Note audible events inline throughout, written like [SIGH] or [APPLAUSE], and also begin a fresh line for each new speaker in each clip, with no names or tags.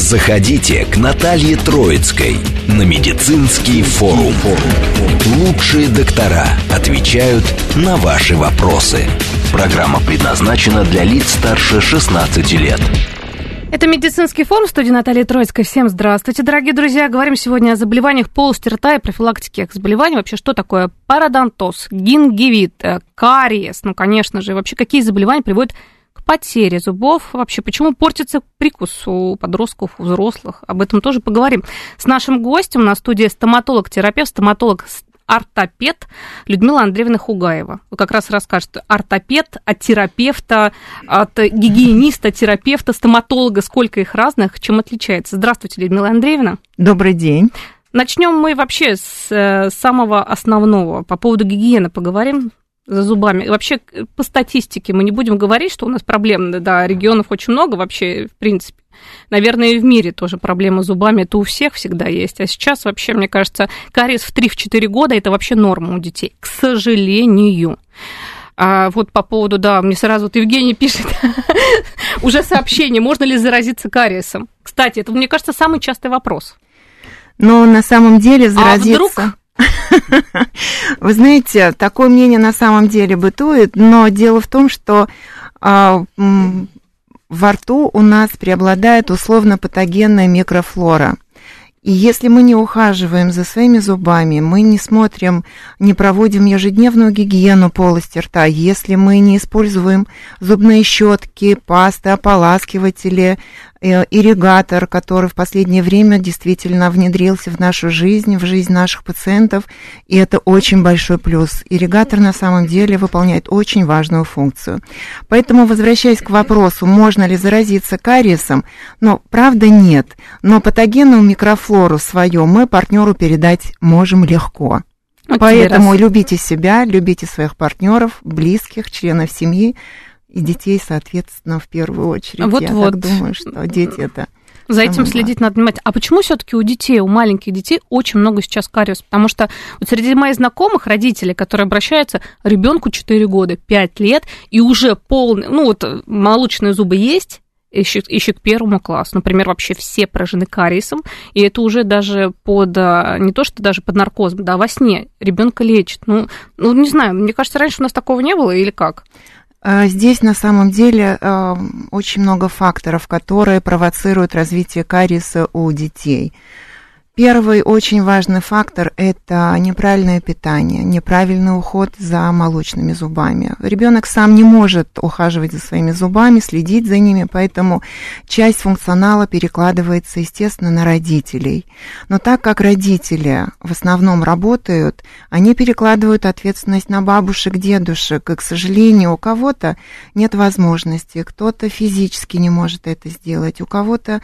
Заходите к Наталье Троицкой на медицинский форум. Лучшие доктора отвечают на ваши вопросы. Программа предназначена для лиц старше 16 лет.
Это медицинский форум в студии Натальи Троицкой. Всем здравствуйте, дорогие друзья. Говорим сегодня о заболеваниях полости рта и профилактике этих заболеваний. Вообще, что такое пародонтоз, гингивит, э, кариес, ну, конечно же, вообще, какие заболевания приводят потере зубов. Вообще, почему портится прикус у подростков, у взрослых? Об этом тоже поговорим. С нашим гостем на студии стоматолог-терапевт, стоматолог ортопед Людмила Андреевна Хугаева. Вы как раз расскажет ортопед от терапевта, от гигиениста, терапевта, стоматолога, сколько их разных, чем отличается. Здравствуйте, Людмила Андреевна.
Добрый день.
Начнем мы вообще с э, самого основного. По поводу гигиены поговорим за зубами. вообще, по статистике мы не будем говорить, что у нас проблем, да, регионов очень много вообще, в принципе. Наверное, и в мире тоже проблема с зубами, это у всех всегда есть. А сейчас вообще, мне кажется, кариес в 3-4 года это вообще норма у детей, к сожалению. А вот по поводу, да, мне сразу вот Евгений пишет [LAUGHS] уже сообщение, можно ли заразиться кариесом. Кстати, это, мне кажется, самый частый вопрос.
Но на самом деле заразиться... А вдруг [LAUGHS] Вы знаете, такое мнение на самом деле бытует, но дело в том, что а, во рту у нас преобладает условно-патогенная микрофлора. И если мы не ухаживаем за своими зубами, мы не смотрим, не проводим ежедневную гигиену полости рта, если мы не используем зубные щетки, пасты, ополаскиватели, ирригатор, который в последнее время действительно внедрился в нашу жизнь, в жизнь наших пациентов, и это очень большой плюс. Ирригатор на самом деле выполняет очень важную функцию. Поэтому, возвращаясь к вопросу, можно ли заразиться кариесом, ну, правда, нет. Но патогенную микрофлору свою мы партнеру передать можем легко. Вот Поэтому любите себя, любите своих партнеров, близких, членов семьи, и детей, соответственно, в первую очередь.
Вот,
Я
вот.
так думаю, что дети это
за этим следить надо внимательно. А почему все-таки у детей, у маленьких детей очень много сейчас кариес? Потому что вот среди моих знакомых родителей, которые обращаются, ребенку 4 года, 5 лет, и уже полный, ну вот молочные зубы есть, еще, еще к первому классу. Например, вообще все поражены кариесом, и это уже даже под, а, не то что даже под наркозом, да, во сне ребенка лечит. Ну, ну, не знаю, мне кажется, раньше у нас такого не было или как?
Э, здесь на самом деле э, очень много факторов, которые провоцируют развитие кариеса у детей. Первый очень важный фактор – это неправильное питание, неправильный уход за молочными зубами. Ребенок сам не может ухаживать за своими зубами, следить за ними, поэтому часть функционала перекладывается, естественно, на родителей. Но так как родители в основном работают, они перекладывают ответственность на бабушек, дедушек, и, к сожалению, у кого-то нет возможности, кто-то физически не может это сделать, у кого-то,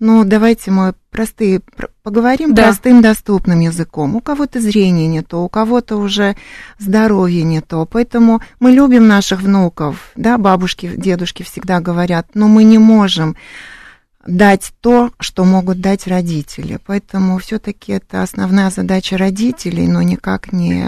ну, давайте мы простые, поговорим да. простым, доступным языком. У кого-то зрение не то, у кого-то уже здоровье не то. Поэтому мы любим наших внуков, да, бабушки, дедушки всегда говорят, но мы не можем дать то, что могут дать родители. Поэтому все-таки это основная задача родителей, но никак не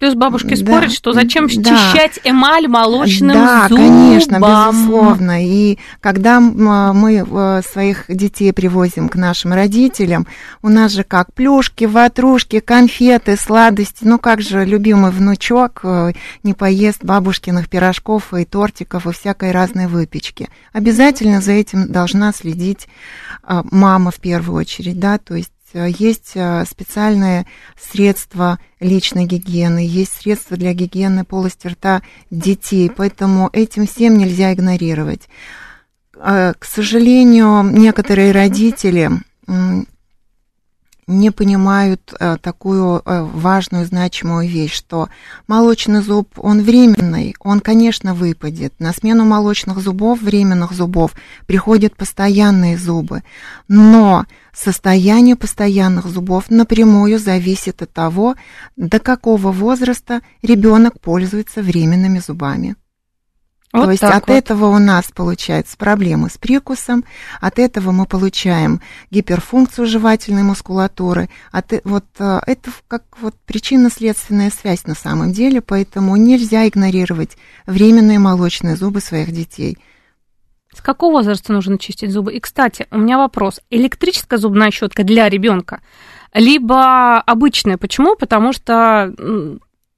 Плюс бабушки да, спорят, что зачем да, счищать эмаль молочным
да,
зубом.
Да, конечно, безусловно. И когда мы э, своих детей привозим к нашим родителям, у нас же как плюшки, ватрушки, конфеты, сладости. Ну как же любимый внучок э, не поест бабушкиных пирожков и тортиков и всякой разной выпечки. Обязательно за этим должна следить э, мама в первую очередь, да, то есть есть э, специальные средства личной гигиены, есть средства для гигиены полости рта детей, поэтому этим всем нельзя игнорировать. Э, к сожалению, некоторые родители не понимают э, такую э, важную, значимую вещь, что молочный зуб, он временный, он, конечно, выпадет. На смену молочных зубов, временных зубов, приходят постоянные зубы. Но состояние постоянных зубов напрямую зависит от того, до какого возраста ребенок пользуется временными зубами. Вот То есть от вот. этого у нас получаются проблемы с прикусом, от этого мы получаем гиперфункцию жевательной мускулатуры. От, э, вот э, это как вот причинно-следственная связь на самом деле, поэтому нельзя игнорировать временные молочные зубы своих детей.
С какого возраста нужно чистить зубы? И, кстати, у меня вопрос. Электрическая зубная щетка для ребенка, либо обычная? Почему? Потому что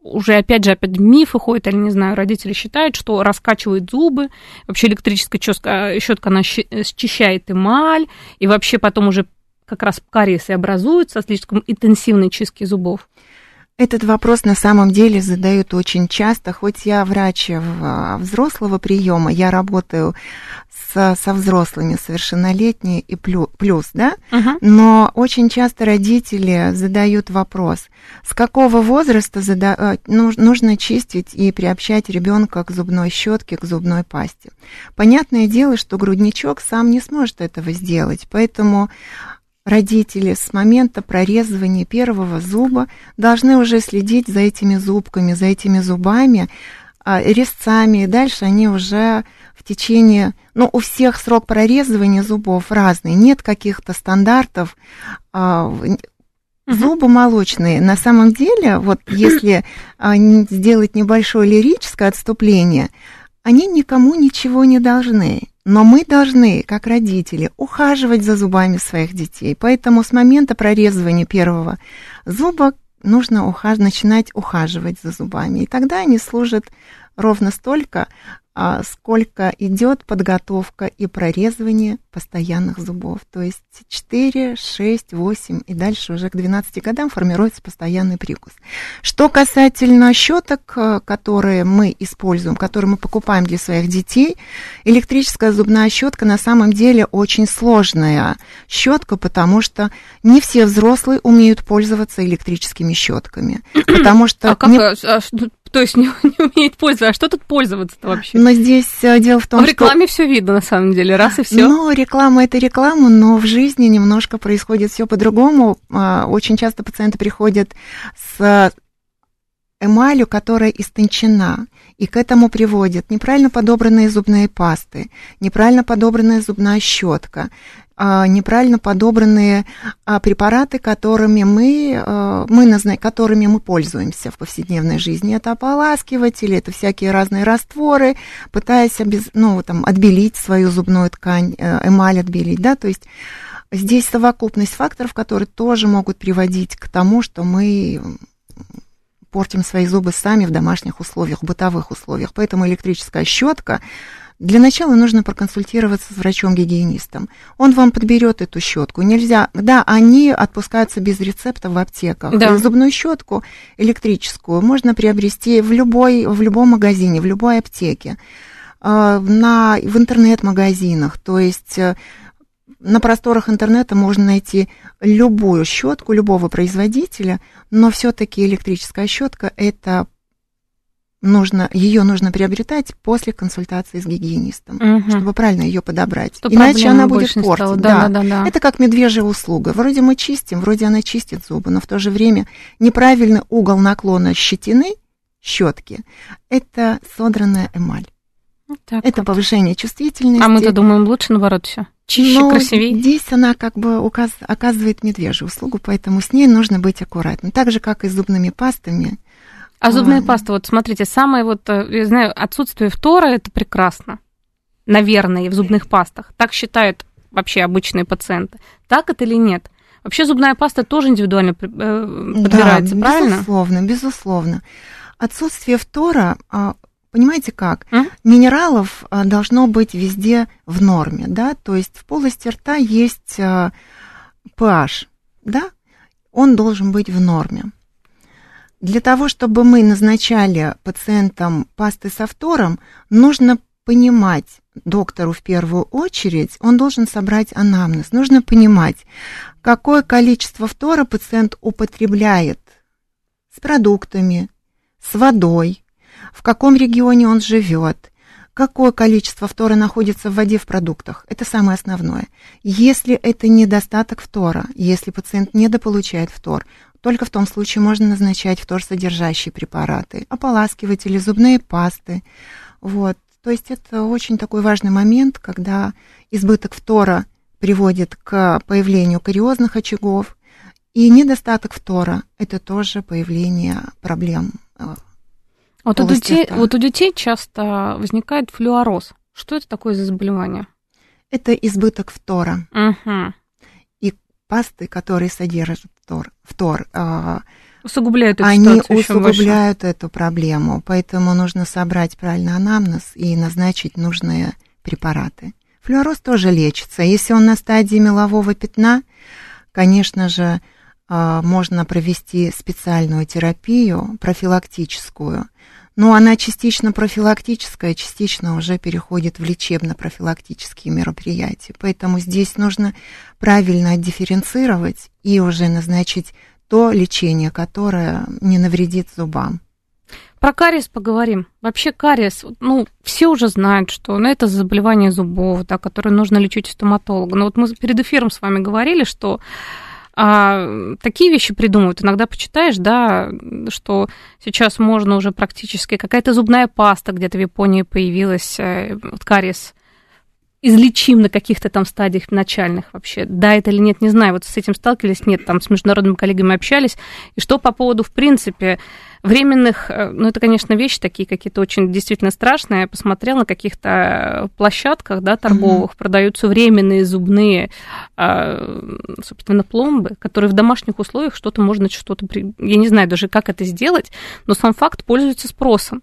уже опять же опять мифы ходят, или не знаю, родители считают, что раскачивают зубы, вообще электрическая щетка, щетка она счищает эмаль, и вообще потом уже как раз кариесы образуются слишком интенсивной чистки зубов.
Этот вопрос на самом деле задают очень часто, хоть я врач взрослого приема, я работаю с, со взрослыми совершеннолетние и плюс, плюс да, uh-huh. но очень часто родители задают вопрос, с какого возраста зада- э, нужно чистить и приобщать ребенка к зубной щетке, к зубной пасте. Понятное дело, что грудничок сам не сможет этого сделать, поэтому Родители с момента прорезывания первого зуба должны уже следить за этими зубками, за этими зубами, а, резцами, и дальше они уже в течение, ну, у всех срок прорезывания зубов разный, нет каких-то стандартов. А, зубы молочные, на самом деле, вот [CLEARS THROAT] если а, сделать небольшое лирическое отступление, они никому ничего не должны. Но мы должны, как родители, ухаживать за зубами своих детей. Поэтому с момента прорезывания первого зуба нужно ухаж... начинать ухаживать за зубами. И тогда они служат ровно столько, сколько идет подготовка и прорезывание постоянных зубов. То есть 4, 6, 8 и дальше уже к 12 годам формируется постоянный прикус. Что касательно щеток, э, которые мы используем, которые мы покупаем для своих детей, электрическая зубная щетка на самом деле очень сложная щетка, потому что не все взрослые умеют пользоваться электрическими щетками. [CLEARS THROAT] Потому что...
А как, не... то есть не, [LAUGHS] не умеет пользоваться. А что тут пользоваться-то вообще?
Но здесь э, дело в том,
что... В рекламе что... все видно, на самом деле, раз и все.
Ну, реклама это реклама, но в жизни немножко происходит все по-другому. А, очень часто пациенты приходят с эмалью, которая истончена. И к этому приводят неправильно подобранные зубные пасты, неправильно подобранная зубная щетка, а, неправильно подобранные а, препараты, которыми мы, а, мы которыми мы пользуемся в повседневной жизни. Это ополаскиватели, это всякие разные растворы, пытаясь обез, ну, там, отбелить свою зубную ткань, э, эмаль отбелить, да, то есть здесь совокупность факторов, которые тоже могут приводить к тому, что мы портим свои зубы сами в домашних условиях, в бытовых условиях. Поэтому электрическая щетка для начала нужно проконсультироваться с врачом-гигиенистом. Он вам подберет эту щетку. Нельзя, да, они отпускаются без рецепта в аптеках. Да. Зубную щетку электрическую можно приобрести в любой, в любом магазине, в любой аптеке, а, на, в интернет-магазинах. То есть э, на просторах интернета можно найти любую щетку любого производителя, но все-таки электрическая щетка это нужно, ее нужно приобретать после консультации с гигиенистом, угу. чтобы правильно ее подобрать. Что Иначе она будет портить. Да, да. Да, да. Это как медвежья услуга. Вроде мы чистим, вроде она чистит зубы, но в то же время неправильный угол наклона щетины, щетки, это содранная эмаль. Так это вот. повышение чувствительности.
А мы-то думаем, лучше наоборот все. Чище, Но красивее.
Здесь она как бы указ, оказывает медвежью услугу, поэтому с ней нужно быть аккуратным. Так же, как и с зубными пастами.
А зубная а... паста, вот смотрите, самое вот, э, я знаю, отсутствие фтора это прекрасно. Наверное, в зубных пастах. Так считают вообще обычные пациенты. Так это или нет? Вообще зубная паста тоже индивидуально э, подбирается, да, правильно?
Безусловно, безусловно. Отсутствие фтора а, Понимаете как? Mm? Минералов а, должно быть везде в норме, да, то есть в полости рта есть а, pH, да, он должен быть в норме. Для того, чтобы мы назначали пациентам пасты со фтором, нужно понимать доктору в первую очередь, он должен собрать анамнез. Нужно понимать, какое количество фтора пациент употребляет с продуктами, с водой, в каком регионе он живет, какое количество фтора находится в воде в продуктах. Это самое основное. Если это недостаток фтора, если пациент недополучает фтор, только в том случае можно назначать фтор-содержащие препараты, ополаскиватели, зубные пасты. Вот. То есть это очень такой важный момент, когда избыток фтора приводит к появлению кариозных очагов, и недостаток фтора – это тоже появление проблем.
Вот у, детей, вот у детей часто возникает флюороз. Что это такое за заболевание?
Это избыток фтора.
Угу.
И пасты, которые содержат фтор, фтор
а, усугубляют эту
они усугубляют больше. эту проблему. Поэтому нужно собрать правильный анамнез и назначить нужные препараты. Флюороз тоже лечится. Если он на стадии мелового пятна, конечно же, можно провести специальную терапию, профилактическую, но она частично профилактическая, частично уже переходит в лечебно-профилактические мероприятия. Поэтому здесь нужно правильно дифференцировать и уже назначить то лечение, которое не навредит зубам.
Про кариес поговорим. Вообще кариес, ну, все уже знают, что ну, это заболевание зубов, да, которое нужно лечить у стоматолога. Но вот мы перед эфиром с вами говорили, что а, такие вещи придумывают. Иногда почитаешь, да, что сейчас можно уже практически какая-то зубная паста где-то в Японии появилась, э, вот кариес излечим на каких-то там стадиях начальных вообще. Да, это или нет, не знаю. Вот с этим сталкивались, нет, там с международными коллегами общались. И что по поводу, в принципе, временных, э, ну, это, конечно, вещи такие какие-то очень действительно страшные. Я посмотрела на каких-то площадках, да, торговых, mm-hmm. продаются временные зубные, а, собственно, пломбы, которые в домашних условиях что-то можно, что-то... Я не знаю даже, как это сделать, но сам факт пользуется спросом.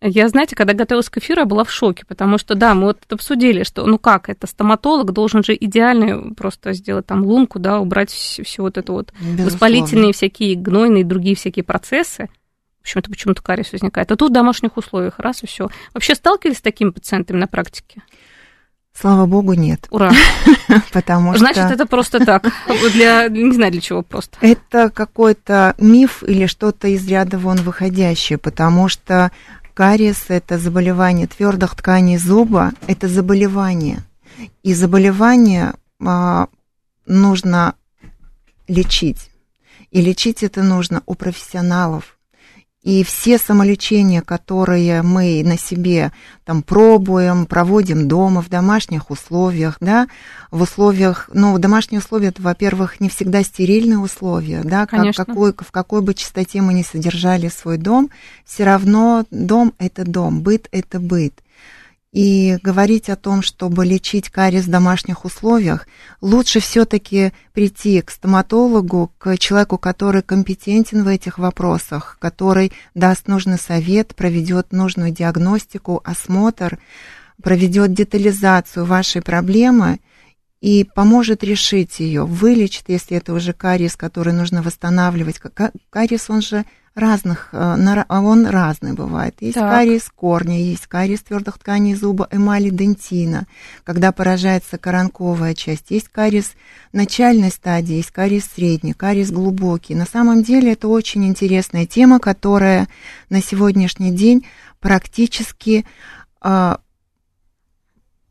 Я, знаете, когда готовилась к эфиру, я была в шоке, потому что, да, мы вот обсудили, что, ну как, это стоматолог должен же идеально просто сделать там лунку, да, убрать все, вот это вот Безусловно. воспалительные всякие гнойные другие всякие процессы. В общем, это почему-то кариес возникает. А тут в домашних условиях, раз и все. Вообще сталкивались с такими пациентами на практике?
Слава богу, нет.
Ура. [LAUGHS]
Потому
Значит, что... это просто так. Для, не знаю для чего просто.
Это какой-то миф или что-то из ряда вон выходящее, потому что Кариес – это заболевание твердых тканей зуба, это заболевание. И заболевание а, нужно лечить. И лечить это нужно у профессионалов. И все самолечения, которые мы на себе там пробуем, проводим дома, в домашних условиях, да, в условиях, ну, домашние условия, это, во-первых, не всегда стерильные условия, да, как, какой, в какой бы частоте мы ни содержали свой дом, все равно дом – это дом, быт – это быт. И говорить о том, чтобы лечить кариес в домашних условиях, лучше все-таки прийти к стоматологу, к человеку, который компетентен в этих вопросах, который даст нужный совет, проведет нужную диагностику, осмотр, проведет детализацию вашей проблемы и поможет решить ее, вылечит, если это уже кариес, который нужно восстанавливать. Кариес, он же разных, э, а он разный бывает. Есть так. кариес корня, есть кариес твердых тканей зуба, эмали, дентина, когда поражается коронковая часть. Есть кариес начальной стадии, есть кариес средний, кариес глубокий. На самом деле это очень интересная тема, которая на сегодняшний день практически а,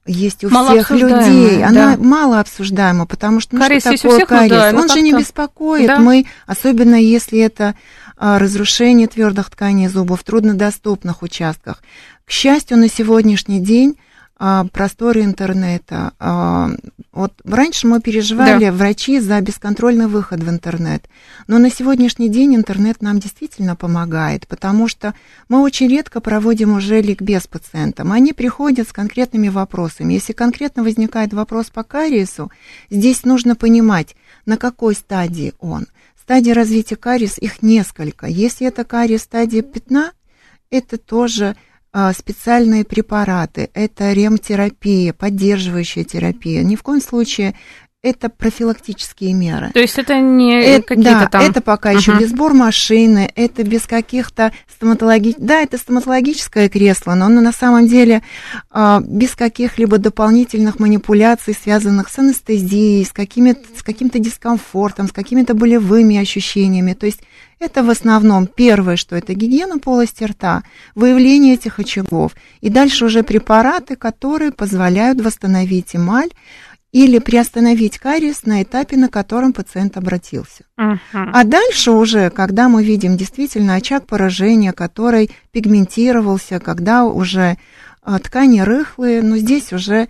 есть у мало всех людей. Она да. мало обсуждаема, потому что ну,
кариес
что такое кариес?
Да,
Он же не беспокоит. Да. Мы, особенно если это разрушение твердых тканей зубов в труднодоступных участках. К счастью, на сегодняшний день а, просторы интернета. А, вот раньше мы переживали, да. врачи, за бесконтрольный выход в интернет. Но на сегодняшний день интернет нам действительно помогает, потому что мы очень редко проводим уже ликбез пациентам. Они приходят с конкретными вопросами. Если конкретно возникает вопрос по кариесу, здесь нужно понимать, на какой стадии он – Стадии развития кариес, их несколько. Если это кариес стадии пятна, это тоже а, специальные препараты, это ремтерапия, поддерживающая терапия. Ни в коем случае это профилактические меры.
То есть это не это, какие-то
да,
там...
это пока uh-huh. еще без сбор машины, это без каких-то стоматологических... Да, это стоматологическое кресло, но оно на самом деле э, без каких-либо дополнительных манипуляций, связанных с анестезией, с, какими с каким-то дискомфортом, с какими-то болевыми ощущениями. То есть это в основном первое, что это гигиена полости рта, выявление этих очагов. И дальше уже препараты, которые позволяют восстановить эмаль, или приостановить кариес на этапе, на котором пациент обратился. Uh-huh. А дальше уже, когда мы видим действительно очаг поражения, который пигментировался, когда уже а, ткани рыхлые, но здесь уже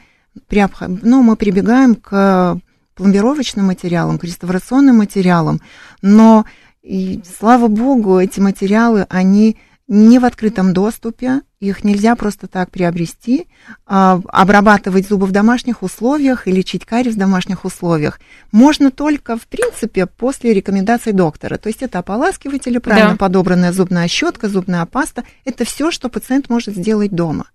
ну, мы прибегаем к пломбировочным материалам, к реставрационным материалам, но, и, слава богу, эти материалы, они не в открытом доступе, их нельзя просто так приобрести, а, обрабатывать зубы в домашних условиях и лечить кариес в домашних условиях. Можно только, в принципе, после рекомендаций доктора. То есть это ополаскиватели, правильно да. подобранная зубная щетка, зубная паста. Это все, что пациент может сделать дома.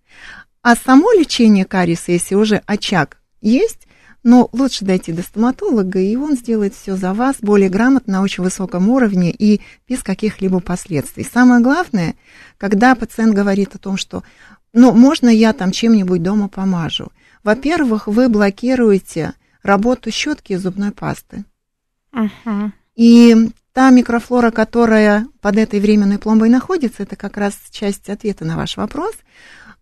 А само лечение кариеса, если уже очаг есть, но лучше дойти до стоматолога, и он сделает все за вас более грамотно, на очень высоком уровне и без каких-либо последствий. Самое главное, когда пациент говорит о том, что ну, можно я там чем-нибудь дома помажу. Во-первых, вы блокируете работу щетки и зубной пасты. Uh-huh. И та микрофлора, которая под этой временной пломбой находится, это как раз часть ответа на ваш вопрос –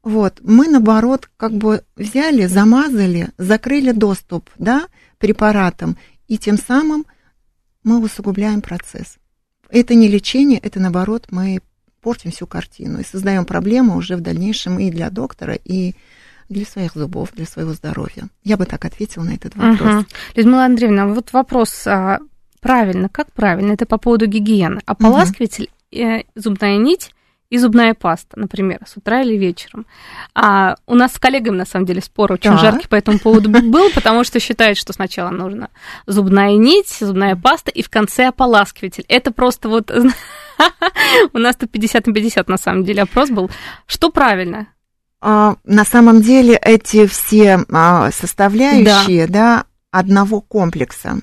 вот, мы наоборот как бы взяли, замазали, закрыли доступ, да, препаратам, и тем самым мы усугубляем процесс. Это не лечение, это наоборот мы портим всю картину и создаем проблему уже в дальнейшем и для доктора, и для своих зубов, для своего здоровья. Я бы так ответила на этот вопрос. Угу.
Людмила Андреевна, вот вопрос а, правильно, как правильно? Это по поводу гигиены. Ополаскиватель, угу. зубная нить и зубная паста, например, с утра или вечером. А у нас с коллегами, на самом деле, спор очень да. жаркий по этому поводу был, потому что считают, что сначала нужно зубная нить, зубная паста и в конце ополаскиватель. Это просто вот... [LAUGHS] У нас тут 50 на 50, на самом деле, опрос был. Что правильно?
А, на самом деле эти все а, составляющие, да, да одного комплекса.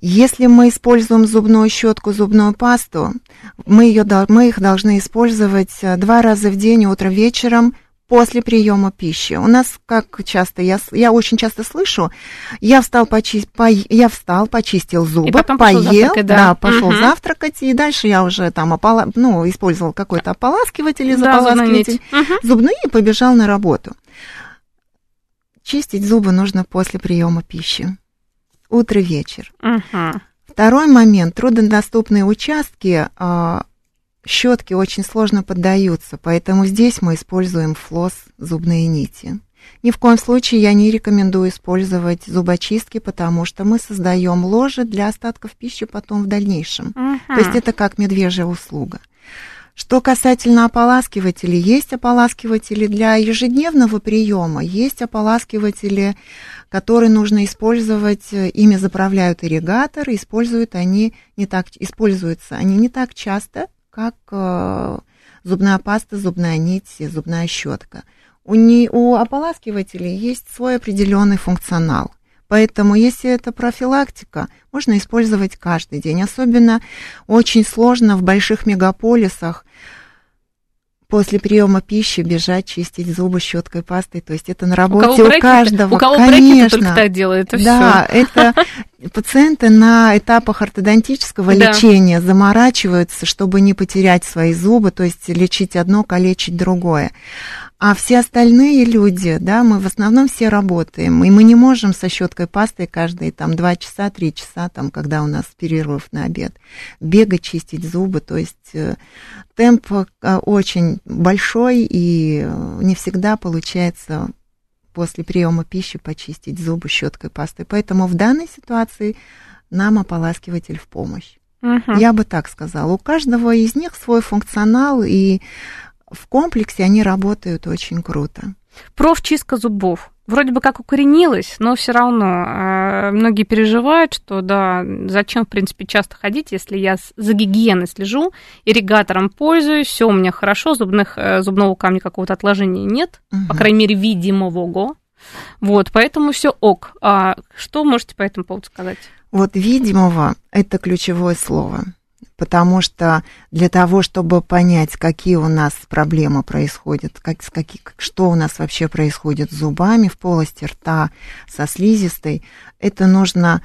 Если мы используем зубную щетку, зубную пасту, мы, ее, мы их должны использовать э, два раза в день, утром, вечером, после приема пищи. У нас, как часто, я, я очень часто слышу, я встал, почи, по, я встал почистил зубы, поел, пошел да. да, пошел угу. завтракать, и дальше я уже там опола, ну, использовал какой-то ополаскиватель или да, заполаскиватель, угу. зубную и побежал на работу. Чистить зубы нужно после приема пищи утро, вечер. Угу. Второй момент. Труднодоступные участки э, щетки очень сложно поддаются, поэтому здесь мы используем флос зубные нити. Ни в коем случае я не рекомендую использовать зубочистки, потому что мы создаем ложе для остатков пищи потом в дальнейшем. uh То есть это как медвежья услуга. Что касательно ополаскивателей, есть ополаскиватели для ежедневного приема, есть ополаскиватели, которые нужно использовать, ими заправляют ирригатор, используют они не так, используются они не так часто, как э, зубная паста, зубная нить, зубная щетка. У, не, у ополаскивателей есть свой определенный функционал. Поэтому, если это профилактика, можно использовать каждый день. Особенно очень сложно в больших мегаполисах после приема пищи бежать, чистить зубы щеткой, пастой. То есть это на работе у, кого у каждого.
У кого Конечно. только так делает, это
Да, все. это пациенты на этапах ортодонтического да. лечения заморачиваются, чтобы не потерять свои зубы, то есть лечить одно, калечить другое. А все остальные люди, да, мы в основном все работаем, и мы не можем со щеткой пастой каждые там два часа, три часа, там, когда у нас перерыв на обед, бегать, чистить зубы, то есть э, темп э, очень большой, и э, не всегда получается после приема пищи почистить зубы щеткой пастой. Поэтому в данной ситуации нам ополаскиватель в помощь. Угу. Я бы так сказала. У каждого из них свой функционал, и в комплексе они работают очень круто.
Профчистка зубов. Вроде бы как укоренилась, но все равно э, многие переживают, что да, зачем, в принципе, часто ходить, если я за гигиеной слежу, ирригатором пользуюсь, все у меня хорошо, зубных, э, зубного камня какого-то отложения нет, угу. по крайней мере, видимого. Вот, поэтому все ок. А что можете по этому поводу сказать?
Вот видимого – это ключевое слово потому что для того, чтобы понять, какие у нас проблемы происходят, как, с какие, что у нас вообще происходит с зубами в полости рта, со слизистой, это нужно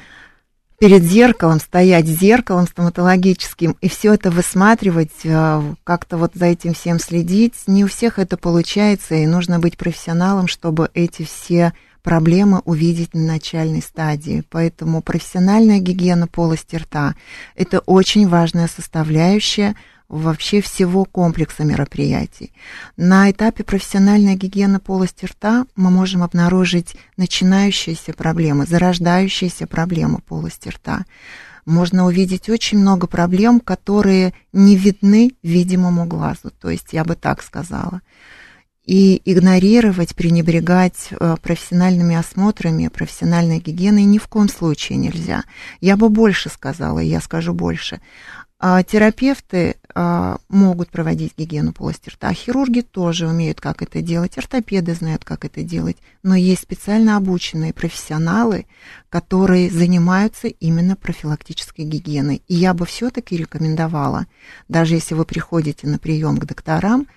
перед зеркалом, стоять зеркалом стоматологическим и все это высматривать, э, как-то вот за этим всем следить. Не у всех это получается, и нужно быть профессионалом, чтобы эти все проблемы увидеть на начальной стадии. Поэтому профессиональная гигиена полости рта – это очень важная составляющая вообще всего комплекса мероприятий. На этапе профессиональной гигиены полости рта мы можем обнаружить начинающиеся проблемы, зарождающиеся проблемы полости рта. Можно увидеть очень много проблем, которые не видны видимому глазу, то есть я бы так сказала. И игнорировать, пренебрегать э, профессиональными осмотрами, профессиональной гигиеной ни в коем случае нельзя. Я бы больше сказала, я скажу больше. А терапевты а, могут проводить гигиену полости рта, а хирурги тоже умеют, как это делать, ортопеды знают, как это делать, но есть специально обученные профессионалы, которые занимаются именно профилактической гигиеной. И я бы все-таки рекомендовала, даже если вы приходите на прием к докторам,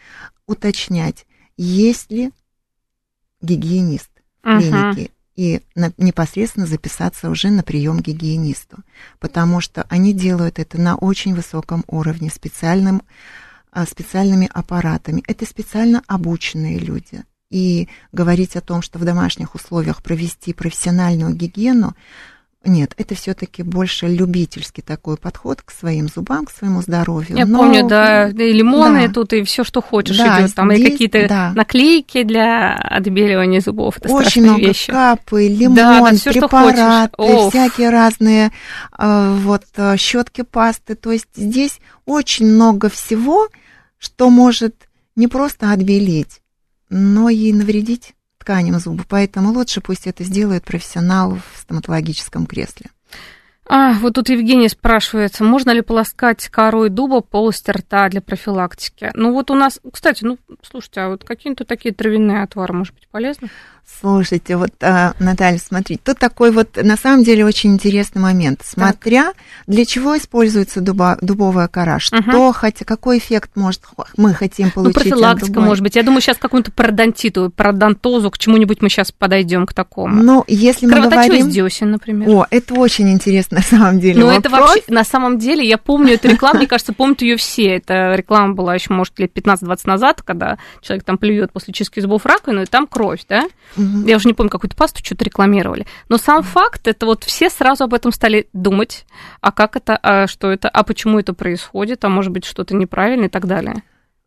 уточнять, есть ли гигиенист в клинике, uh-huh и на, непосредственно записаться уже на прием к гигиенисту, потому что они делают это на очень высоком уровне, специальным, а, специальными аппаратами. Это специально обученные люди. И говорить о том, что в домашних условиях провести профессиональную гигиену, нет, это все-таки больше любительский такой подход к своим зубам, к своему здоровью.
Я Но... помню, да, и лимоны да. тут, и все, что хочешь да, идет. Там здесь, и какие-то да. наклейки для отбеливания зубов. Это
Очень много вещи. капы, лимон, да, да, все, препараты, всякие разные э, вот э, щетки, пасты. То есть здесь очень много всего, что может не просто отбелить, но и навредить тканям зуба, поэтому лучше пусть это сделает профессионал в стоматологическом кресле.
А, вот тут Евгений спрашивает, можно ли полоскать корой дуба полость рта для профилактики? Ну вот у нас, кстати, ну, слушайте, а вот какие-то такие травяные отвары, может быть, полезны?
Слушайте, вот, а, Наталья, смотрите, тут такой вот, на самом деле, очень интересный момент. Смотря, так. для чего используется дуба, дубовая кора, что, угу. хотя, какой эффект может мы хотим ну, получить
Ну, профилактика, может быть. Я думаю, сейчас какую-то пародонтиту, пародонтозу, к чему-нибудь мы сейчас подойдем к такому.
Ну, если мы говорим...
десен, например.
О, это очень интересно, на самом деле,
Ну, это вообще, на самом деле, я помню эту рекламу, мне кажется, помнят ее все. Эта реклама была еще, может, лет 15-20 назад, когда человек там плюет после чистки зубов раковину, и там кровь, да? Угу. Я уже не помню, какую-то пасту что-то рекламировали. Но сам факт, это вот все сразу об этом стали думать. А как это, а что это, а почему это происходит, а может быть что-то неправильно и так далее.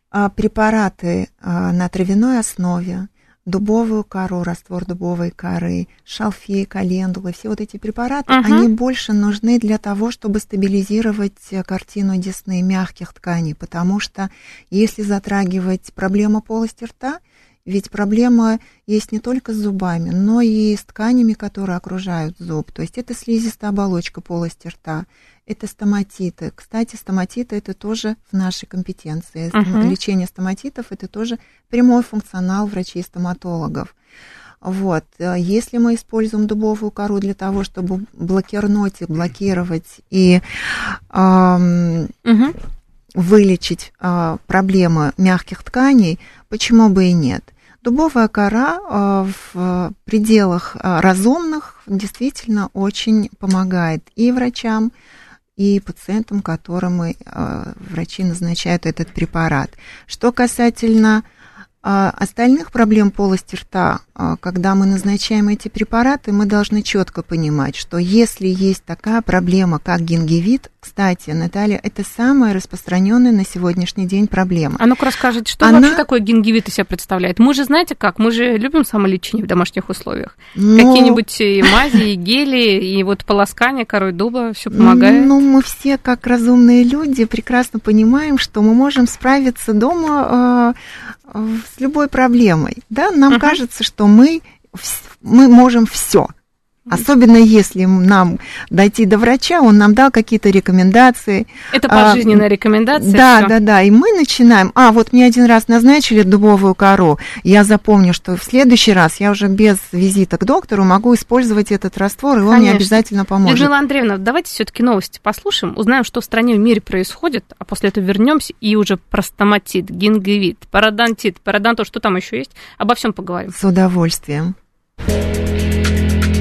А препараты а, на травяной основе, дубовую кору, раствор дубовой коры, шалфей, календулы, все вот эти препараты, uh-huh. они больше нужны для того, чтобы стабилизировать картину десны мягких тканей, потому что если затрагивать проблему полости рта, ведь проблема есть не только с зубами, но и с тканями, которые окружают зуб. То есть это слизистая оболочка полости рта, это стоматиты. Кстати, стоматиты это тоже в нашей компетенции. Uh-huh. Лечение стоматитов это тоже прямой функционал врачей-стоматологов. Вот. Если мы используем дубовую кору для того, чтобы блокировать, блокировать и эм, угу. вылечить э, проблемы мягких тканей, почему бы и нет? Дубовая кора э, в пределах э, разумных действительно очень помогает и врачам, и пациентам, которым э, врачи назначают этот препарат. Что касательно а остальных проблем полости рта, а, когда мы назначаем эти препараты, мы должны четко понимать, что если есть такая проблема, как гингивит, кстати, Наталья, это самая распространенная на сегодняшний день проблема.
А ну-ка расскажите, что Она... вообще такое гингивит из себя представляет? Мы же, знаете как, мы же любим самолечение в домашних условиях. Ну, Какие-нибудь мази, и гели, и вот полоскание корой дуба, все помогает.
Ну, мы все, как разумные люди, прекрасно понимаем, что мы можем справиться дома а, с любой проблемой, да, нам uh-huh. кажется, что мы, мы можем все. Особенно если нам дойти до врача, он нам дал какие-то рекомендации.
Это пожизненная а, рекомендация.
Да, всё. да, да. И мы начинаем. А, вот мне один раз назначили дубовую кору. Я запомню, что в следующий раз я уже без визита к доктору могу использовать этот раствор, и он мне обязательно поможет.
Людмила Андреевна, давайте все-таки новости послушаем, узнаем, что в стране и в мире происходит, а после этого вернемся и уже про стоматит, гингивит, пародонтит, пародонтоз, что там еще есть, обо всем поговорим.
С удовольствием.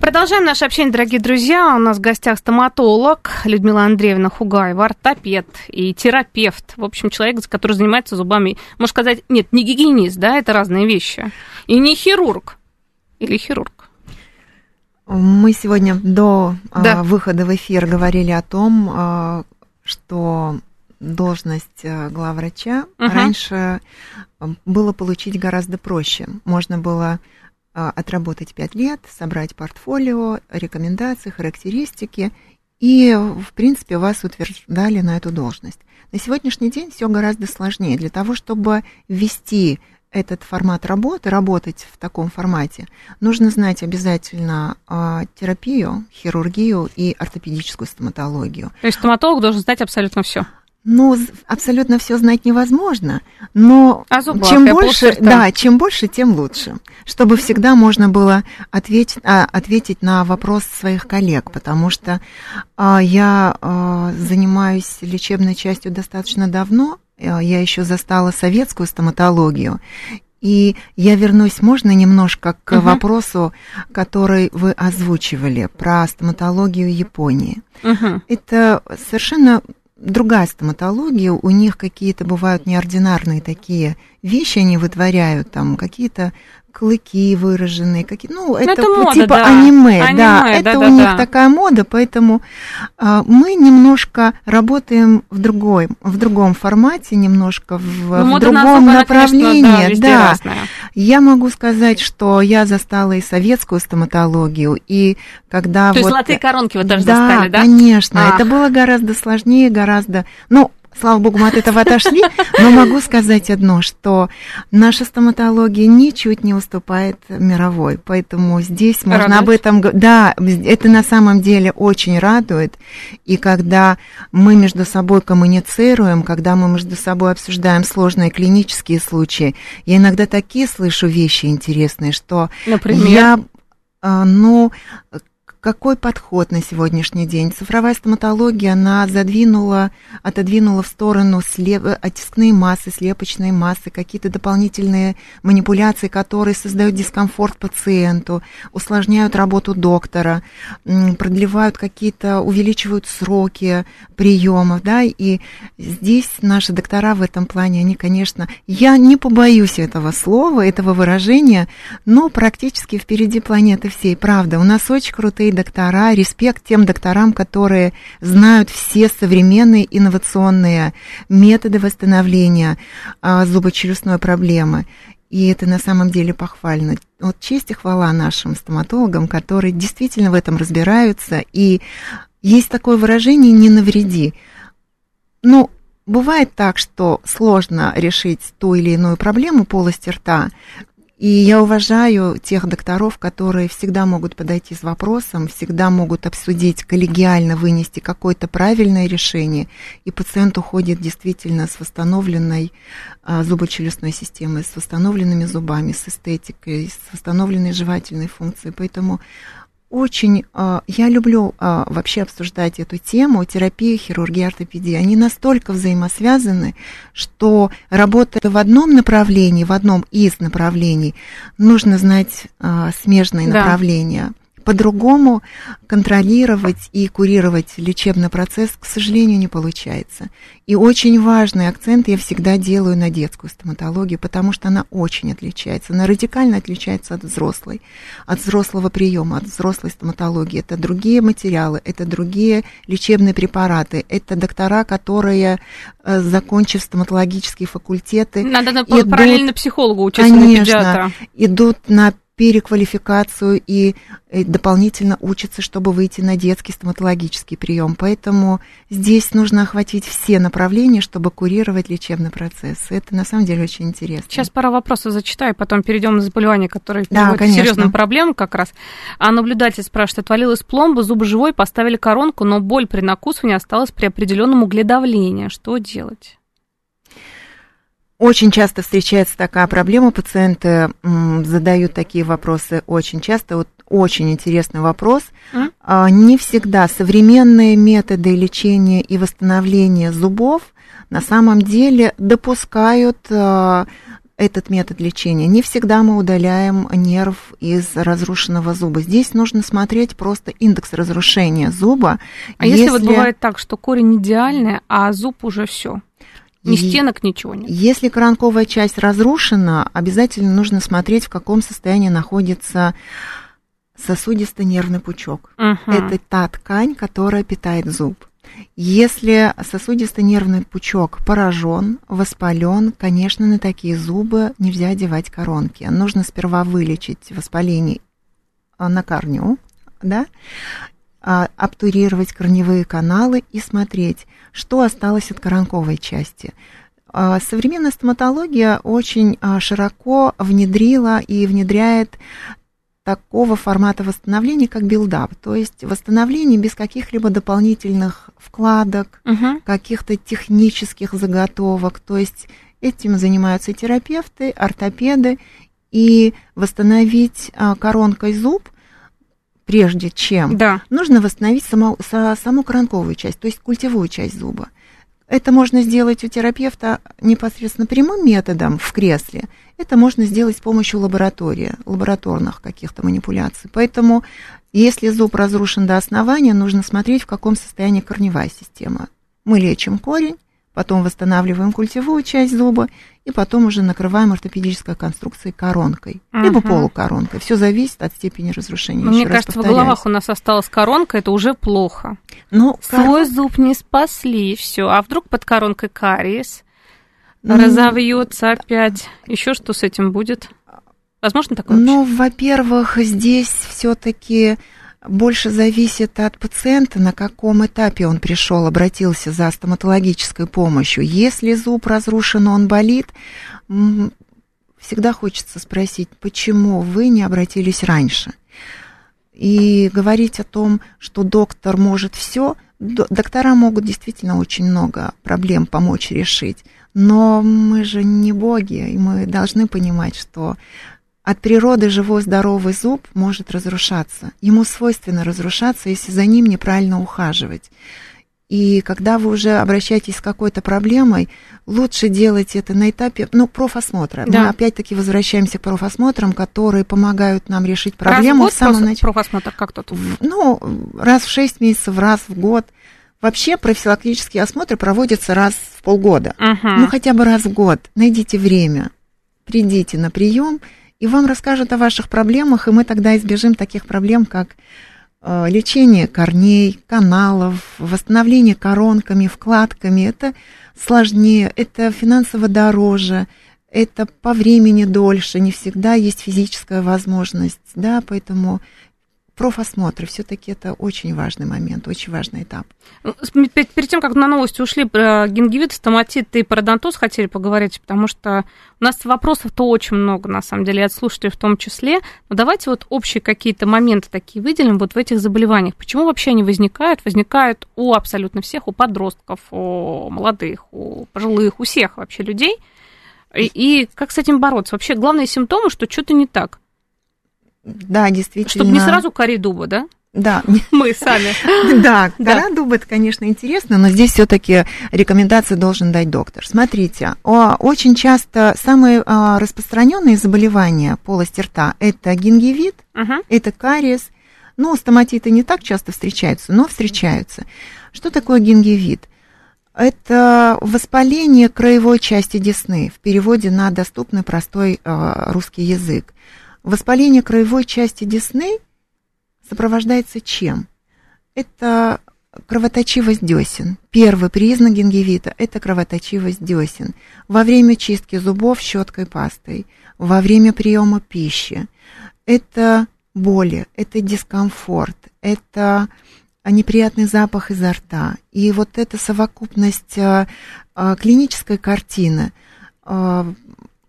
Продолжаем наше общение, дорогие друзья. У нас в гостях стоматолог Людмила Андреевна Хугаева, ортопед и терапевт. В общем, человек, который занимается зубами. Можно сказать, нет, не гигиенист, да, это разные вещи. И не хирург. Или хирург.
Мы сегодня до да. выхода в эфир говорили о том, что должность э, главврача угу. раньше было получить гораздо проще. Можно было отработать 5 лет, собрать портфолио, рекомендации, характеристики, и, в принципе, вас утверждали на эту должность. На сегодняшний день все гораздо сложнее. Для того, чтобы ввести этот формат работы, работать в таком формате, нужно знать обязательно э, терапию, хирургию и ортопедическую стоматологию.
То есть стоматолог должен знать абсолютно все.
Ну, абсолютно все знать невозможно, но
а
чем больше, да, чем больше, тем лучше, чтобы всегда можно было ответить, а, ответить на вопрос своих коллег, потому что а, я а, занимаюсь лечебной частью достаточно давно, а, я еще застала советскую стоматологию, и я вернусь, можно немножко к угу. вопросу, который вы озвучивали про стоматологию Японии. Угу. Это совершенно другая стоматология, у них какие-то бывают неординарные такие вещи они вытворяют, там какие-то клыки выраженные, какие, ну, это, это мода, типа да. аниме, аниме, да, да, это да, у да, них да. такая мода, поэтому а, мы немножко работаем в другой, в другом формате, немножко в, ну, в другом на направлении, она, конечно, да. да. Я могу сказать, что я застала и советскую стоматологию, и когда
То вот, есть золотые коронки вы тоже да, застали, да?
конечно, Ах. это было гораздо сложнее, гораздо, ну, Слава богу, мы от этого отошли, но могу сказать одно, что наша стоматология ничуть не уступает мировой, поэтому здесь можно радует. об этом... Да, это на самом деле очень радует, и когда мы между собой коммуницируем, когда мы между собой обсуждаем сложные клинические случаи, я иногда такие слышу вещи интересные, что Например? я а, ну, какой подход на сегодняшний день? Цифровая стоматология, она задвинула, отодвинула в сторону слеп... оттискные массы, слепочные массы, какие-то дополнительные манипуляции, которые создают дискомфорт пациенту, усложняют работу доктора, продлевают какие-то, увеличивают сроки приемов, да, и здесь наши доктора в этом плане, они, конечно, я не побоюсь этого слова, этого выражения, но практически впереди планеты всей, правда, у нас очень крутые доктора, респект тем докторам, которые знают все современные инновационные методы восстановления а, зубочелюстной проблемы. И это на самом деле похвально. Вот честь и хвала нашим стоматологам, которые действительно в этом разбираются. И есть такое выражение «не навреди». Ну, Бывает так, что сложно решить ту или иную проблему полости рта, и я уважаю тех докторов, которые всегда могут подойти с вопросом, всегда могут обсудить, коллегиально вынести какое-то правильное решение, и пациент уходит действительно с восстановленной а, зубочелюстной системой, с восстановленными зубами, с эстетикой, с восстановленной жевательной функцией. Поэтому очень, а, я люблю а, вообще обсуждать эту тему, терапия, хирургия, ортопедия. Они настолько взаимосвязаны, что работая в одном направлении, в одном из направлений, нужно знать а, смежные да. направления по-другому контролировать и курировать лечебный процесс, к сожалению, не получается. И очень важный акцент я всегда делаю на детскую стоматологию, потому что она очень отличается. Она радикально отличается от взрослой, от взрослого приема, от взрослой стоматологии. Это другие материалы, это другие лечебные препараты, это доктора, которые, э, закончив стоматологические факультеты...
Надо идут, параллельно психологу учиться конечно, на педиатра.
идут на переквалификацию и э, дополнительно учатся, чтобы выйти на детский стоматологический прием. Поэтому здесь нужно охватить все направления, чтобы курировать лечебный процесс. Это на самом деле очень интересно.
Сейчас пара вопросов зачитаю, потом перейдем на заболевания, которые да, приводят к серьезным проблемам как раз. А наблюдатель спрашивает, отвалилась пломба, зуб живой, поставили коронку, но боль при накусывании осталась при определенном угле давления. Что делать?
Очень часто встречается такая проблема, пациенты задают такие вопросы очень часто. Вот очень интересный вопрос. А, Не всегда современные методы лечения и восстановления зубов на самом деле допускают а, этот метод лечения. Не всегда мы удаляем нерв из разрушенного зуба. Здесь нужно смотреть просто индекс разрушения зуба.
А если, вот бывает так, что корень идеальный, а зуб уже все? Ни
И-
стенок, ничего нет.
Если коронковая часть разрушена, обязательно нужно смотреть, в каком состоянии находится сосудисто-нервный пучок.
Мгм.
Это та ткань, которая питает зуб. Если сосудисто-нервный пучок поражен, воспален, конечно, на такие зубы нельзя одевать коронки. Нужно сперва вылечить воспаление а, на корню, да, обтурировать корневые каналы и смотреть, что осталось от коронковой части. А, Современная стоматология очень а, широко внедрила и внедряет такого формата восстановления, как build-up, то есть восстановление без каких-либо дополнительных вкладок,
Мгм.
каких-то технических заготовок. То есть этим занимаются терапевты, ортопеды, и восстановить а, коронкой зуб, прежде чем
Да.
нужно восстановить само- са- саму коронковую часть, то есть культевую часть зуба. Это можно сделать у терапевта непосредственно прямым методом в кресле. Это можно сделать с помощью лаборатории, лабораторных каких-то манипуляций. Поэтому, если зуб разрушен до основания, нужно смотреть, в каком состоянии корневая система. Мы лечим корень, потом восстанавливаем культевую часть зуба, и потом уже накрываем ортопедической конструкцией коронкой, либо
Мгм.
полукоронкой. Все зависит от степени разрушения.
Но мне
Еще раз
кажется, в
повторяюсь.
головах у нас осталась коронка, это уже плохо.
Ну,
Свой зуб не спасли, все. А вдруг под коронкой кариес
Ну,
разовьется опять? Еще что с этим будет? Возможно такое?
Ну, во-первых, здесь все-таки больше зависит от пациента, на каком этапе он пришел, обратился за стоматологической помощью. Если зуб разрушен, он болит, всегда хочется спросить, почему вы не обратились раньше? И говорить о том, что доктор может все, доктора могут действительно очень много проблем помочь решить. Но мы же не боги, и мы должны понимать, что от природы живой здоровый зуб может разрушаться. Ему свойственно разрушаться, если за ним неправильно ухаживать. И когда вы уже обращаетесь с какой-то проблемой, лучше делать это на этапе, ну, профосмотра.
Да.
Мы опять-таки возвращаемся к профосмотрам, которые помогают нам решить
Раз в
проблему
год
в самом
профосмотр, как тут?
В- Ну, раз в 6 месяцев, раз в год. Вообще профилактические осмотры проводятся раз в полгода.
Мгм.
Ну, хотя бы раз в год. Найдите время, придите на прием, и вам расскажут о ваших проблемах, и мы тогда избежим таких проблем, как э, лечение корней, каналов, восстановление коронками, вкладками. Это сложнее, это финансово дороже, это по времени дольше, не всегда есть физическая возможность, да, поэтому профосмотры все-таки это очень важный момент, очень важный этап.
Ну, Перед, тем, как на новости ушли, про гингивит, стоматит и пародонтоз хотели поговорить, потому что у нас вопросов-то очень много, на самом деле, от слушателей в том числе. Но давайте вот общие какие-то моменты такие выделим вот в этих заболеваниях. Почему вообще они возникают? Возникают у абсолютно всех, у подростков, у молодых, у пожилых, у всех вообще людей. И, и как с этим бороться? Вообще главные симптомы, что что-то не так.
Да, действительно.
Чтобы не сразу кори дуба, да?
Да, [LAUGHS]
Мы сами. [LAUGHS]
Да, кора дуба это, конечно, интересно, но здесь все-таки рекомендации должен дать доктор. Смотрите, очень часто самые а, распространенные заболевания полости рта это гингивит, это кариес. Ну, стоматиты не так часто встречаются, но встречаются. Что такое гингивит? Это воспаление краевой части десны, в переводе на доступный простой а, русский язык. Воспаление краевой части десны сопровождается чем? Это кровоточивость десен. Первый признак гингивита – это кровоточивость десен. Во время чистки зубов щеткой пастой, во время приема пищи. Это боли, это дискомфорт, это неприятный запах изо рта. И вот эта совокупность а, а, клинической картины, а,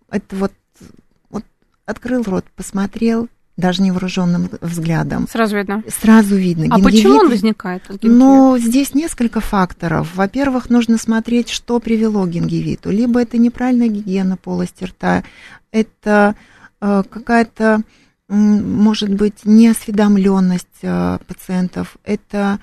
это вот, вот открыл рот, посмотрел, даже невооруженным взглядом.
Сразу видно.
Сразу видно.
А
Гингивит-
почему он возникает?
но здесь несколько факторов. Во-первых, нужно смотреть, что привело к гингивиту. Либо это неправильная гигиена полости рта, это э, какая-то, может быть, неосведомленность э, пациентов, это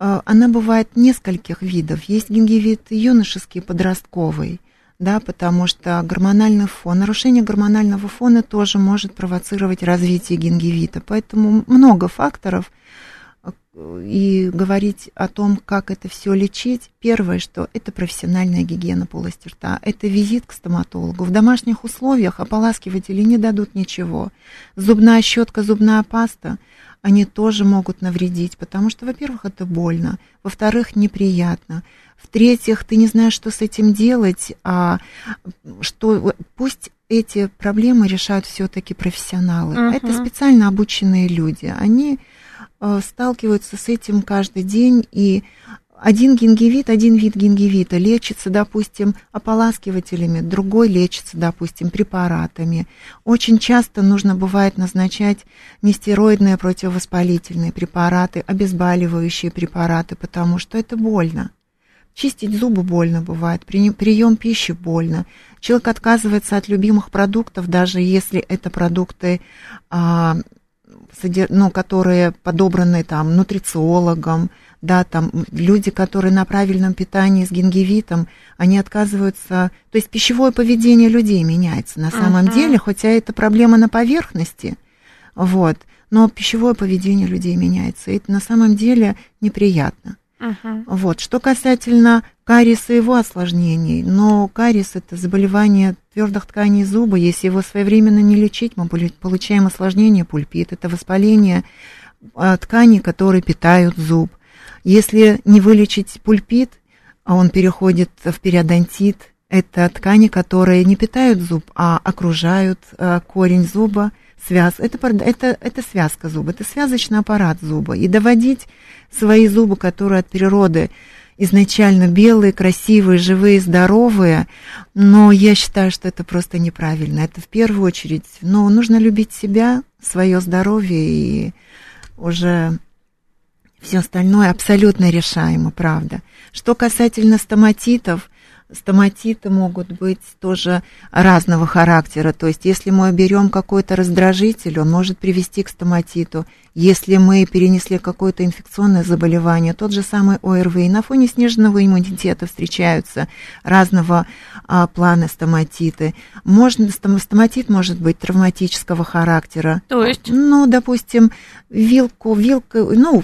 э, она бывает нескольких видов. Есть гингивит юношеский, подростковый, да, потому что гормональный фон, нарушение гормонального фона тоже может провоцировать развитие гингивита. Поэтому много факторов – и говорить о том, как это все лечить, первое, что это профессиональная гигиена полости рта, это визит к стоматологу. В домашних условиях ополаскиватели не дадут ничего. Зубная щетка, зубная паста, они тоже могут навредить, потому что, во-первых, это больно, во-вторых, неприятно, в-третьих, ты не знаешь, что с этим делать, а что пусть эти проблемы решают все-таки профессионалы.
Мгм.
Это специально обученные люди. Они э, сталкиваются с этим каждый день, и один гингивит, один вид гингивита лечится, допустим, ополаскивателями, другой лечится, допустим, препаратами. Очень часто нужно бывает назначать нестероидные противовоспалительные препараты, обезболивающие препараты, потому что это больно. Чистить зубы больно бывает, при- прием пищи больно. Человек отказывается от любимых продуктов, даже если это продукты, а, ну, которые подобраны там нутрициологом, да, там люди, которые на правильном питании с гингивитом, они отказываются, то есть пищевое поведение людей меняется на самом
Мгм.
деле, хотя это проблема на поверхности, вот, но пищевое поведение людей меняется, и это на самом деле неприятно.
Мгм.
Вот. Что касательно кариеса и его осложнений, но кариес – это заболевание твердых тканей зуба. Если его своевременно не лечить, мы получаем осложнение пульпит. Это воспаление а, тканей, которые питают зуб. Если не вылечить пульпит, а он переходит в периодонтит, это ткани, которые не питают зуб, а окружают а, корень зуба, связ. Это, это, это связка зуба, это связочный аппарат зуба. И доводить свои зубы, которые от природы изначально белые, красивые, живые, здоровые, но я считаю, что это просто неправильно. Это в первую очередь, но нужно любить себя, свое здоровье, и уже все остальное абсолютно решаемо, правда. Что касательно стоматитов, стоматиты могут быть тоже разного характера. То есть, если мы берем какой-то раздражитель, он может привести к стоматиту. Если мы перенесли какое-то инфекционное заболевание, тот же самый ОРВИ, на фоне сниженного иммунитета встречаются разного а, плана стоматиты. Можно, стом- стоматит может быть травматического характера.
То есть?
Ну, допустим, вилку, вилка, ну,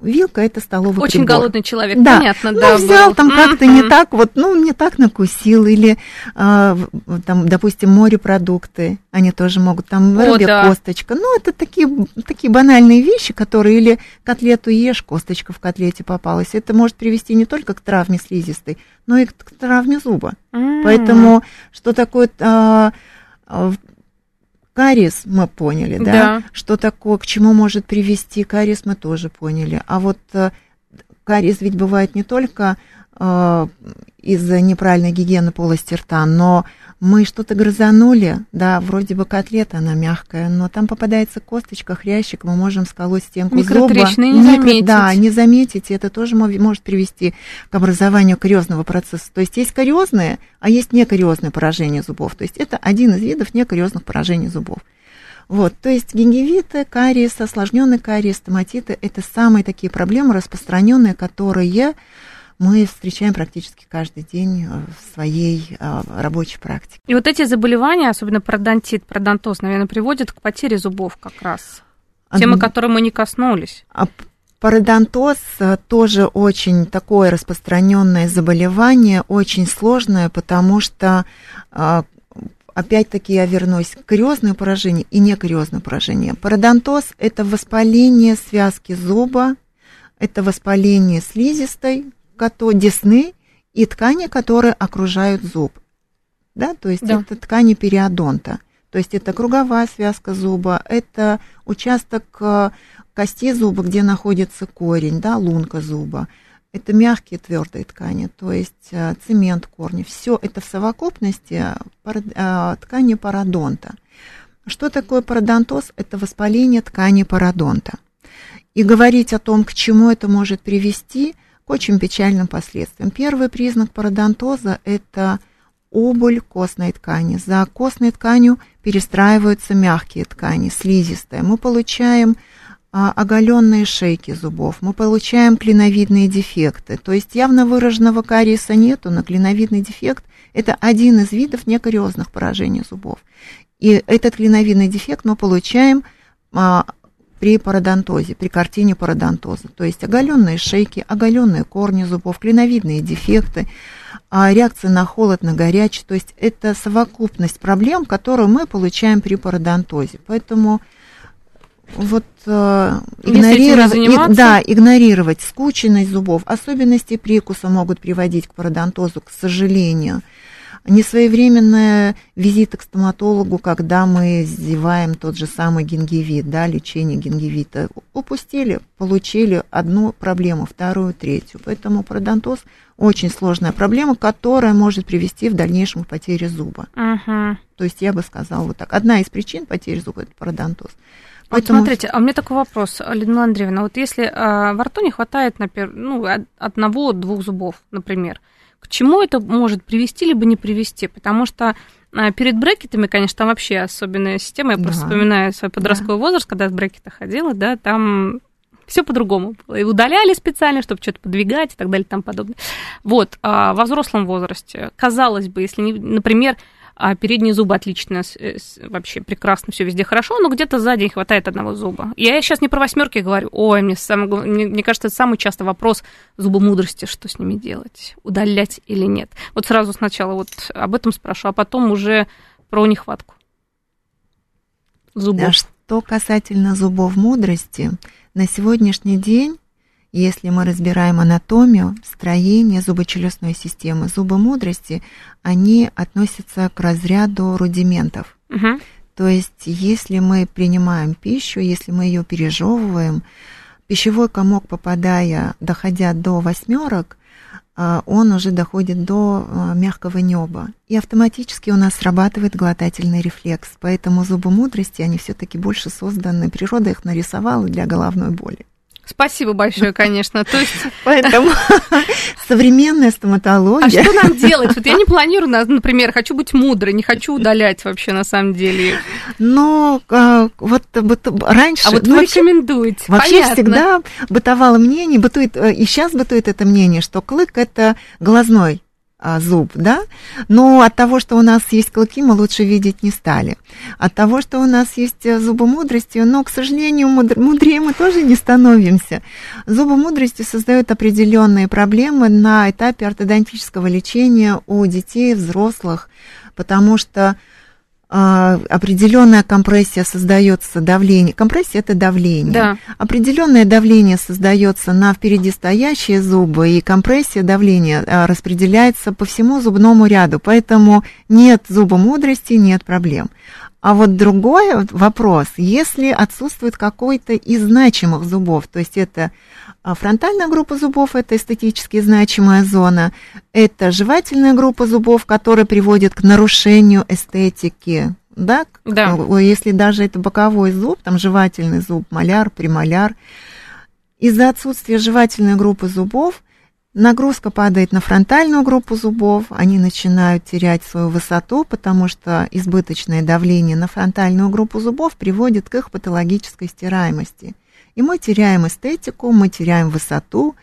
вилка это столовый
Очень
прибор.
голодный человек,
Да.
понятно,
Ну,
да.
взял
был.
там как-то не так, вот, ну, не так накусил, или, а, там, допустим, морепродукты, они тоже могут, там,
О,
рыбья
да.
косточка, ну, это такие, такие банальные вещи, которые, или котлету ешь, косточка в котлете попалась, это может привести не только к травме слизистой, но и к, травме зуба.
М.
Поэтому, что такое а, а, кариес, мы поняли, да?
Да.
Что такое, к чему может привести кариес, мы тоже поняли. А вот а, кариес ведь бывает не только а, из-за неправильной гигиены полости рта, но мы что-то грызанули, да, вроде бы котлета, она мягкая, но там попадается косточка, хрящик, мы можем сколоть стенку зуба.
Не
Микро-
заметить.
Да, не заметить, и это тоже может привести к образованию кариозного процесса. То есть есть кариозные, а есть некариозное поражение зубов. То есть это один из видов некариозных поражений зубов. Вот, то есть гингивиты, кариес, осложненный кариес, стоматиты – это самые такие проблемы распространенные, которые мы встречаем практически каждый день э, в своей э, рабочей практике.
И вот эти заболевания, особенно пародонтит, пародонтоз, наверное, приводят к потере зубов как раз. Тема, которой мы не коснулись.
А пародонтоз э, тоже очень такое распространенное заболевание, очень сложное, потому что, опять-таки я вернусь, кариозное поражение и некариозное поражение. Пародонтоз – это воспаление связки зуба, это воспаление слизистой, кото- десны и ткани, которые окружают зуб. Да, то есть
Да.
это ткани периодонта. То есть это круговая связка зуба, это участок э, кости зуба, где находится корень, да, лунка зуба. Это мягкие твердые ткани, то есть э, цемент корня. Все это в совокупности э, ткани пародонта. Что такое пародонтоз? Это воспаление ткани пародонта. И говорить о том, к чему это может привести, к очень печальным последствиям. Первый признак пародонтоза – это убыль костной ткани. За костной тканью перестраиваются мягкие ткани, слизистые. Мы получаем а, оголенные шейки зубов, мы получаем клиновидные дефекты. То есть явно выраженного кариеса нету, но клиновидный дефект – это один из видов некариозных поражений зубов. И этот клиновидный дефект мы получаем а, при пародонтозе, при картине пародонтоза. То есть оголенные шейки, оголенные корни зубов, клиновидные дефекты, а реакция на холод, на горячий. То есть это совокупность проблем, которую мы получаем при пародонтозе. Поэтому вот э, игнорировать, да, игнорировать скученность зубов, особенности прикуса могут приводить к пародонтозу, к сожалению несвоевременные визиты к стоматологу, когда мы издеваем тот же самый гингивит, да, лечение гингивита. Упустили, получили одну проблему, вторую, третью. Поэтому пародонтоз очень сложная проблема, которая может привести в дальнейшем к потере зуба.
Uh-huh.
То есть я бы сказала вот так. Одна из причин потери зуба – это пародонтоз.
Поэтому... Вот смотрите, а у меня такой вопрос, Людмила Андреевна. Вот если э, во рту не хватает, например, ну, одного-двух зубов, например, к чему это может привести, либо не привести, потому что а, перед брекетами, конечно, там вообще особенная система. Я да. просто вспоминаю свой подростковый да. возраст, когда я в брекетах ходила, да, там все по-другому И удаляли специально, чтобы что-то подвигать и так далее и тому подобное. Вот, а во взрослом возрасте, казалось бы, если, например, а передние зубы отлично, э, вообще прекрасно, все везде хорошо, но где-то сзади не хватает одного зуба. Я сейчас не про восьмерки говорю, ой, мне, самый, мне, мне кажется, это самый частый вопрос зубы мудрости, что с ними делать, удалять или нет. Вот сразу сначала вот об этом спрошу, а потом уже про нехватку
зубов. А что касательно зубов мудрости, на сегодняшний день если мы разбираем анатомию, строение зубочелюстной системы, зубы мудрости, они относятся к разряду рудиментов.
Угу.
То есть, если мы принимаем пищу, если мы ее пережевываем, пищевой комок, попадая, доходя до восьмерок, а, он уже доходит до а, мягкого неба. И автоматически у нас срабатывает глотательный рефлекс. Поэтому зубы мудрости, они все-таки больше созданы, природа их нарисовала для головной боли.
Спасибо большое, конечно. То есть...
Поэтому [LAUGHS] современная стоматология.
А что нам делать? Вот я не планирую, например, хочу быть мудрой, не хочу удалять вообще на самом деле.
Но а, вот раньше...
А вот ну, вы рекомендуете.
Вообще Понятно. всегда бытовало мнение, бытует, э, и сейчас бытует это мнение, что клык – это глазной зуб, да, но от того, что у нас есть клыки, мы лучше видеть не стали. От того, что у нас есть э, зубы мудрости, но, к сожалению, мудрее мы тоже не становимся. Зубы мудрости создают определенные проблемы на этапе ортодонтического лечения у детей, взрослых, потому что а, определенная компрессия создается давление. Компрессия это давление.
Да.
Определенное давление создается на впереди стоящие зубы, и компрессия давления а, распределяется по всему зубному ряду. Поэтому нет зуба мудрости, нет проблем. А вот другой вопрос, если отсутствует какой-то из значимых зубов, то есть это а фронтальная группа зубов – это эстетически значимая зона. Это жевательная группа зубов, которая приводит к нарушению эстетики. Да?
да.
Если даже это боковой зуб, там жевательный зуб, маляр, премоляр. Из-за отсутствия жевательной группы зубов нагрузка падает на фронтальную группу зубов, они начинают терять свою высоту, потому что избыточное давление на фронтальную группу зубов приводит к их патологической стираемости – и мы теряем эстетику, мы теряем высоту,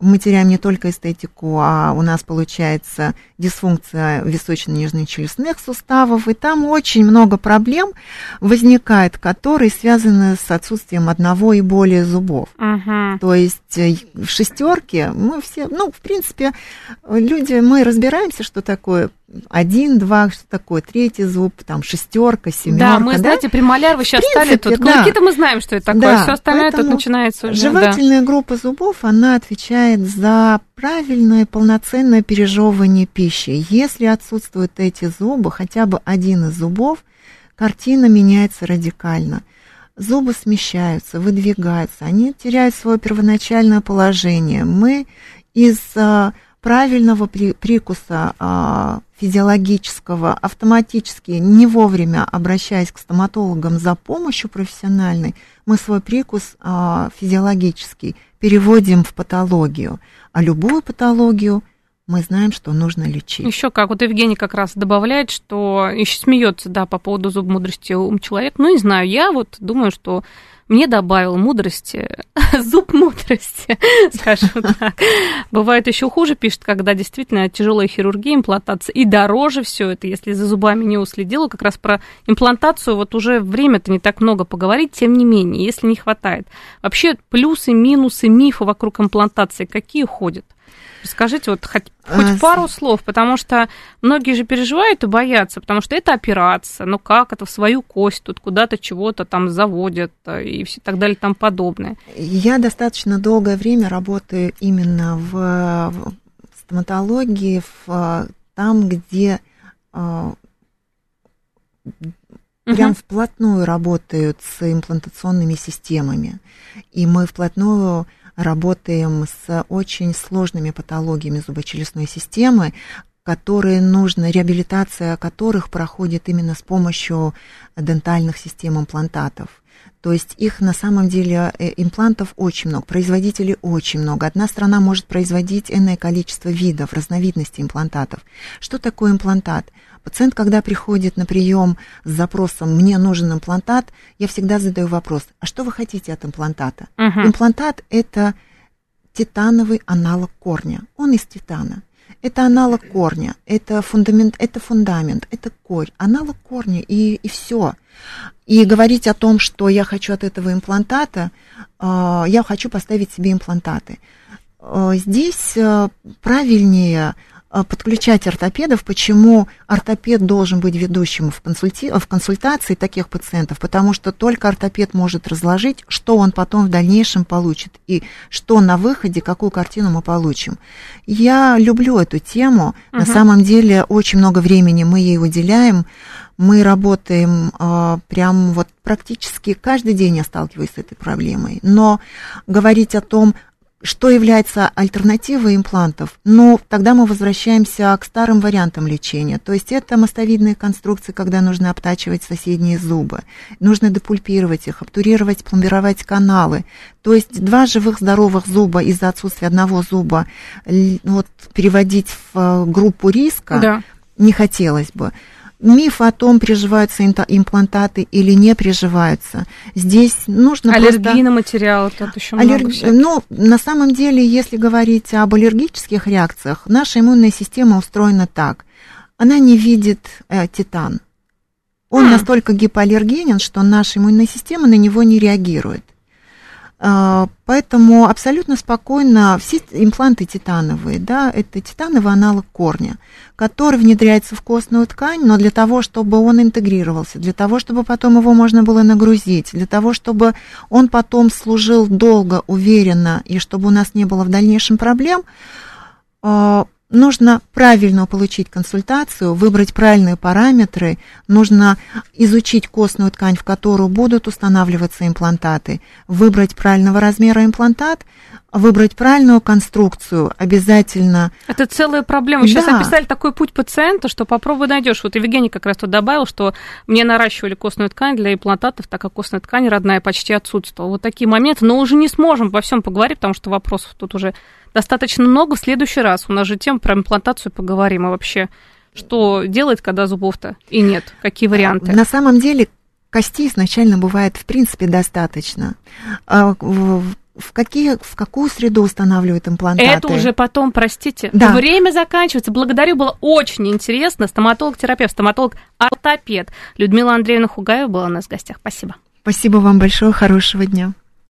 мы теряем не только эстетику, а у нас получается дисфункция височно-нижнечелюстных суставов, и там очень много проблем возникает, которые связаны с отсутствием одного и более зубов.
Uh-huh.
То есть э, в шестерке мы все, ну, в принципе, люди, мы разбираемся, что такое один, два, что такое, третий зуб, там шестерка, семерка.
Да, мы, да? знаете, премоляр вы сейчас принципе, стали тут. Да. Клыки-то мы знаем, что это такое, да, все остальное тут начинается уже.
Жевательная да. группа зубов, она отвечает за правильное полноценное пережевывание пищи. Если отсутствуют эти зубы, хотя бы один из зубов, картина меняется радикально. Зубы смещаются, выдвигаются, они теряют свое первоначальное положение. Мы из а, правильного при, прикуса а, физиологического автоматически, не вовремя обращаясь к стоматологам за помощью профессиональной, мы свой прикус а, физиологический переводим в патологию. А любую патологию мы знаем, что нужно лечить.
Еще как, вот Евгений как раз добавляет, что еще смеется, да, по поводу зуб мудрости ум человек. Ну, не знаю, я вот думаю, что мне добавил мудрости, [LAUGHS] зуб мудрости, [LAUGHS] скажем так. Бывает еще хуже, пишет, когда действительно тяжелая хирургия, имплантация, и дороже все это, если за зубами не уследила, как раз про имплантацию вот уже время-то не так много поговорить, тем не менее, если не хватает. Вообще плюсы, минусы, мифы вокруг имплантации какие ходят? Расскажите вот хоть, хоть а, пару слов, потому что многие же переживают и боятся, потому что это операция, ну как это в свою кость, тут куда-то чего-то там заводят э, и все так далее там подобное.
Я достаточно долгое время работаю именно в, в стоматологии, в, там, где э, прям угу. вплотную работают с имплантационными системами. И мы вплотную работаем с очень сложными патологиями зубочелюстной системы, которые нужно, реабилитация которых проходит именно с помощью дентальных систем имплантатов. То есть их на самом деле э, имплантов очень много, производителей очень много. Одна страна может производить энное количество видов, разновидностей имплантатов. Что такое имплантат? Пациент, когда приходит на прием с запросом «мне нужен имплантат», я всегда задаю вопрос, а что вы хотите от имплантата? Uh-huh. Имплантат – это титановый аналог корня, он из титана. Это аналог корня, это фундамент, это фундамент, это корь, аналог корня и, и все. И говорить о том, что я хочу от этого имплантата, э, я хочу поставить себе имплантаты. Э, здесь э, правильнее а, подключать ортопедов, почему ортопед должен быть ведущим в, консульти... в консультации таких пациентов, потому что только ортопед может разложить, что он потом в дальнейшем получит и что на выходе, какую картину мы получим. Я люблю эту тему, угу. на самом деле очень много времени мы ей уделяем, мы работаем э, прям вот практически каждый день я сталкиваюсь с этой проблемой. Но говорить о том, что является альтернативой имплантов? Ну, тогда мы возвращаемся к старым вариантам лечения. То есть это мостовидные конструкции, когда нужно обтачивать соседние зубы, нужно депульпировать их, обтурировать, пломбировать каналы. То есть два живых здоровых зуба из-за отсутствия одного зуба вот, переводить в э, группу риска да. не хотелось бы миф о том, приживаются имплантаты или не приживаются. Здесь нужно
Аллергии просто... на материал, тут еще Аллерг... много всяких.
Ну, на самом деле, если говорить об аллергических реакциях, наша иммунная система устроена так. Она не видит э, титан. Он а. настолько гипоаллергенен, что наша иммунная система на него не реагирует. А, поэтому абсолютно спокойно все импланты титановые, да, это титановый аналог корня, который внедряется в костную ткань, но для того, чтобы он интегрировался, для того, чтобы потом его можно было нагрузить, для того, чтобы он потом служил долго, уверенно, и чтобы у нас не было в дальнейшем проблем, а, нужно правильно получить консультацию, выбрать правильные параметры, нужно изучить костную ткань, в которую будут устанавливаться имплантаты, выбрать правильного размера имплантат, выбрать правильную конструкцию обязательно.
Это целая проблема. Сейчас да. описали такой путь пациента, что попробуй найдешь. Вот Евгений как раз тут добавил, что мне наращивали костную ткань для имплантатов, так как костная ткань родная почти отсутствовала. Вот такие моменты, но уже не сможем во всем поговорить, потому что вопросов тут уже достаточно много. В следующий раз у нас же тема про имплантацию поговорим. А вообще, что делать, когда зубов-то и нет? Какие варианты?
На самом деле костей изначально бывает в принципе достаточно. В, какие, в какую среду устанавливают имплантаты?
Это уже потом, простите. Да. Время заканчивается. Благодарю, было очень интересно. Стоматолог-терапевт, стоматолог-ортопед Людмила Андреевна Хугаева была у нас в гостях. Спасибо.
Спасибо вам большое, хорошего дня.